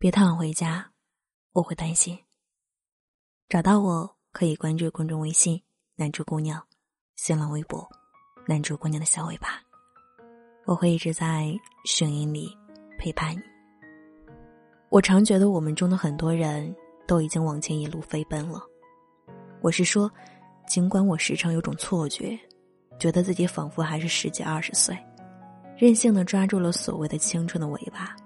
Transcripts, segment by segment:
别太晚回家，我会担心。找到我可以关注公众微信“南珠姑娘”，新浪微博“南珠姑娘的小尾巴”，我会一直在声音里陪伴你。我常觉得我们中的很多人都已经往前一路飞奔了。我是说，尽管我时常有种错觉，觉得自己仿佛还是十几二十岁，任性的抓住了所谓的青春的尾巴。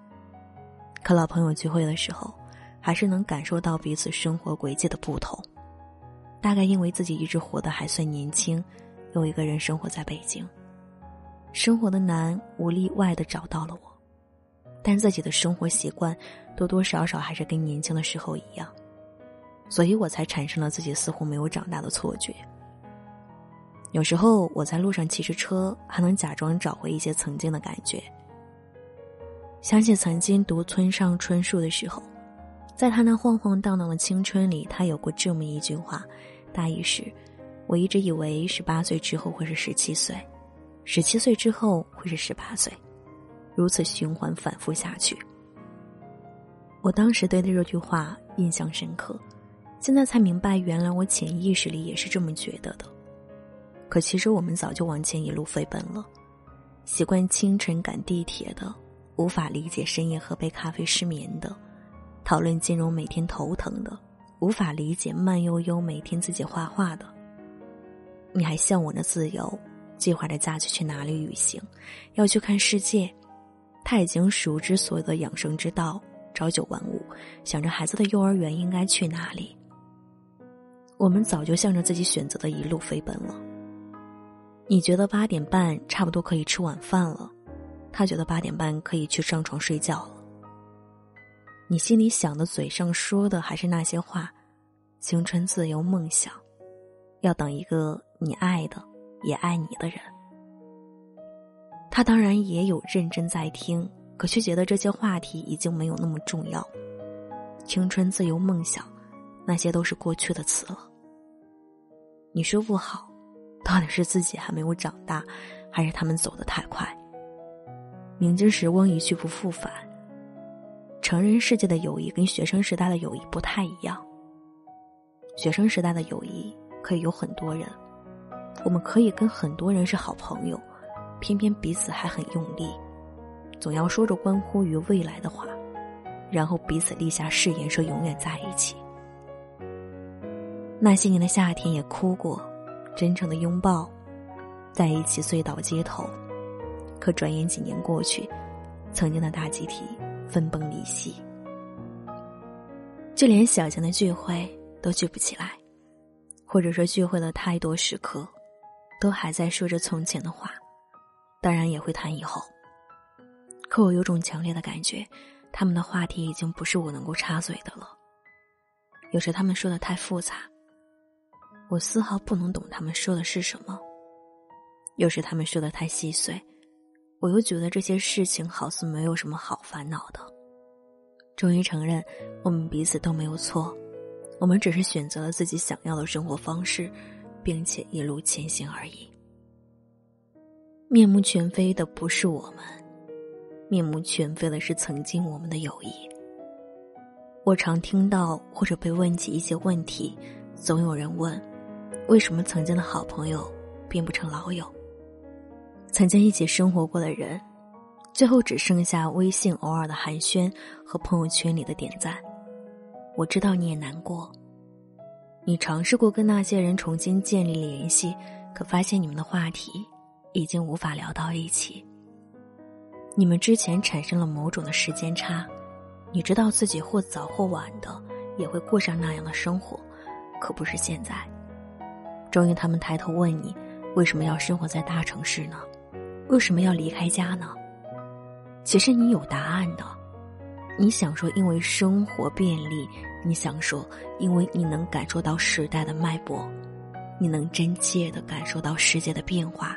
可老朋友聚会的时候，还是能感受到彼此生活轨迹的不同。大概因为自己一直活得还算年轻，有一个人生活在北京，生活的难无例外的找到了我，但自己的生活习惯多多少少还是跟年轻的时候一样，所以我才产生了自己似乎没有长大的错觉。有时候我在路上骑着车，还能假装找回一些曾经的感觉。想起曾经读村上春树的时候，在他那晃晃荡荡的青春里，他有过这么一句话，大意是：我一直以为十八岁之后会是十七岁，十七岁之后会是十八岁，如此循环反复下去。我当时对这句话印象深刻，现在才明白，原来我潜意识里也是这么觉得的。可其实我们早就往前一路飞奔了，习惯清晨赶地铁的。无法理解深夜喝杯咖啡失眠的，讨论金融每天头疼的，无法理解慢悠悠每天自己画画的。你还向往着自由，计划着假期去哪里旅行，要去看世界。他已经熟知所有的养生之道，朝九晚五，想着孩子的幼儿园应该去哪里。我们早就向着自己选择的一路飞奔了。你觉得八点半差不多可以吃晚饭了？他觉得八点半可以去上床睡觉了。你心里想的，嘴上说的还是那些话，青春、自由、梦想，要等一个你爱的，也爱你的人。他当然也有认真在听，可却觉得这些话题已经没有那么重要。青春、自由、梦想，那些都是过去的词了。你说不好，到底是自己还没有长大，还是他们走得太快？明知时光一去不复返，成人世界的友谊跟学生时代的友谊不太一样。学生时代的友谊可以有很多人，我们可以跟很多人是好朋友，偏偏彼此还很用力，总要说着关乎于未来的话，然后彼此立下誓言说永远在一起。那些年的夏天也哭过，真诚的拥抱，在一起醉倒街头。可转眼几年过去，曾经的大集体分崩离析，就连小型的聚会都聚不起来，或者说聚会了太多时刻，都还在说着从前的话，当然也会谈以后。可我有种强烈的感觉，他们的话题已经不是我能够插嘴的了。有时他们说的太复杂，我丝毫不能懂他们说的是什么；有时他们说的太细碎。我又觉得这些事情好似没有什么好烦恼的。终于承认，我们彼此都没有错，我们只是选择了自己想要的生活方式，并且一路前行而已。面目全非的不是我们，面目全非的是曾经我们的友谊。我常听到或者被问起一些问题，总有人问：为什么曾经的好朋友变不成老友？曾经一起生活过的人，最后只剩下微信偶尔的寒暄和朋友圈里的点赞。我知道你也难过，你尝试过跟那些人重新建立联系，可发现你们的话题已经无法聊到一起。你们之前产生了某种的时间差，你知道自己或早或晚的也会过上那样的生活，可不是现在。终于，他们抬头问你，为什么要生活在大城市呢？为什么要离开家呢？其实你有答案的。你想说，因为生活便利；你想说，因为你能感受到时代的脉搏，你能真切的感受到世界的变化。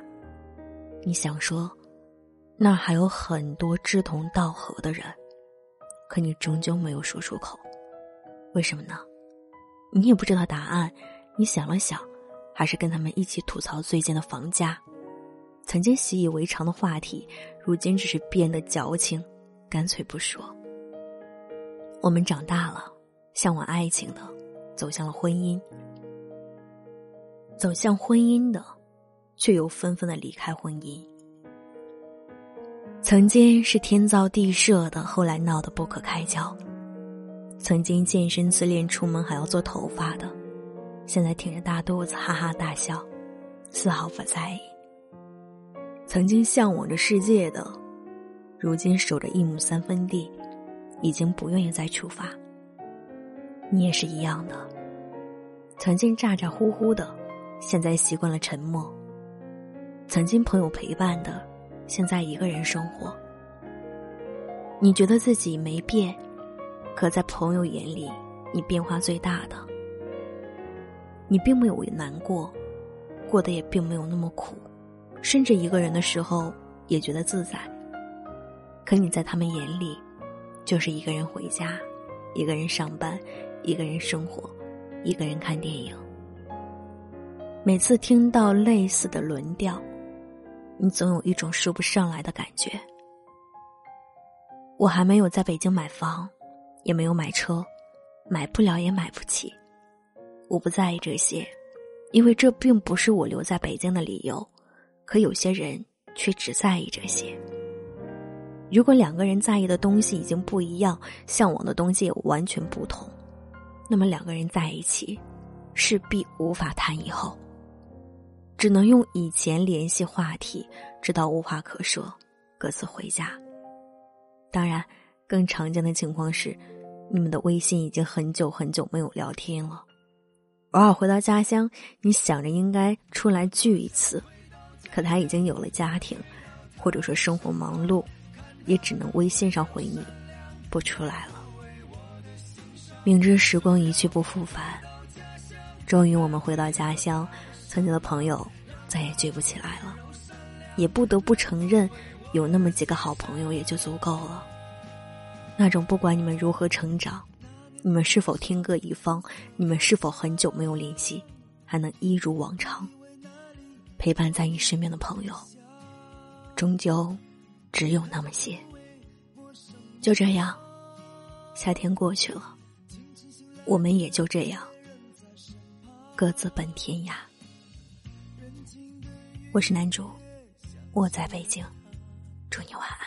你想说，那还有很多志同道合的人，可你终究没有说出口。为什么呢？你也不知道答案。你想了想，还是跟他们一起吐槽最近的房价。曾经习以为常的话题，如今只是变得矫情，干脆不说。我们长大了，向往爱情的，走向了婚姻；走向婚姻的，却又纷纷的离开婚姻。曾经是天造地设的，后来闹得不可开交；曾经健身自恋，出门还要做头发的，现在挺着大肚子哈哈大笑，丝毫不在意。曾经向往着世界的，如今守着一亩三分地。已经不愿意再出发。你也是一样的，曾经咋咋呼呼的，现在习惯了沉默；曾经朋友陪伴的，现在一个人生活。你觉得自己没变，可在朋友眼里，你变化最大的。你并没有难过，过得也并没有那么苦，甚至一个人的时候也觉得自在。可你在他们眼里。就是一个人回家，一个人上班，一个人生活，一个人看电影。每次听到类似的轮调，你总有一种说不上来的感觉。我还没有在北京买房，也没有买车，买不了也买不起。我不在意这些，因为这并不是我留在北京的理由。可有些人却只在意这些。如果两个人在意的东西已经不一样，向往的东西也完全不同，那么两个人在一起，势必无法谈以后。只能用以前联系话题，直到无话可说，各自回家。当然，更常见的情况是，你们的微信已经很久很久没有聊天了。偶尔回到家乡，你想着应该出来聚一次，可他已经有了家庭，或者说生活忙碌。也只能微信上回你，不出来了。明知时光一去不复返，终于我们回到家乡，曾经的朋友再也聚不起来了，也不得不承认，有那么几个好朋友也就足够了。那种不管你们如何成长，你们是否天各一方，你们是否很久没有联系，还能一如往常陪伴在你身边的朋友，终究。只有那么些，就这样，夏天过去了，我们也就这样，各自奔天涯。我是男主，我在北京，祝你晚安。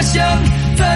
我想。